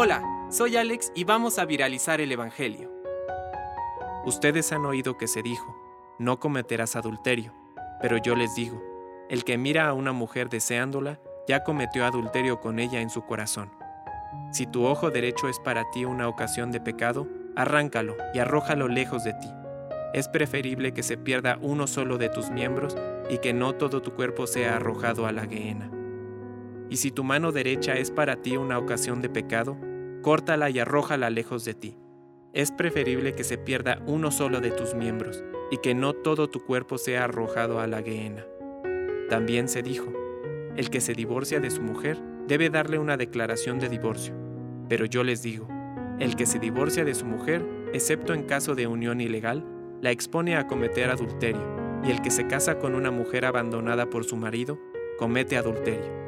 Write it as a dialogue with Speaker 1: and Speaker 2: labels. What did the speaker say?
Speaker 1: Hola, soy Alex y vamos a viralizar el Evangelio.
Speaker 2: Ustedes han oído que se dijo, no cometerás adulterio, pero yo les digo, el que mira a una mujer deseándola, ya cometió adulterio con ella en su corazón. Si tu ojo derecho es para ti una ocasión de pecado, arráncalo y arrójalo lejos de ti. Es preferible que se pierda uno solo de tus miembros y que no todo tu cuerpo sea arrojado a la gehenna. Y si tu mano derecha es para ti una ocasión de pecado, córtala y arrójala lejos de ti. Es preferible que se pierda uno solo de tus miembros y que no todo tu cuerpo sea arrojado a la gehenna. También se dijo, el que se divorcia de su mujer debe darle una declaración de divorcio. Pero yo les digo, el que se divorcia de su mujer, excepto en caso de unión ilegal, la expone a cometer adulterio, y el que se casa con una mujer abandonada por su marido, comete adulterio.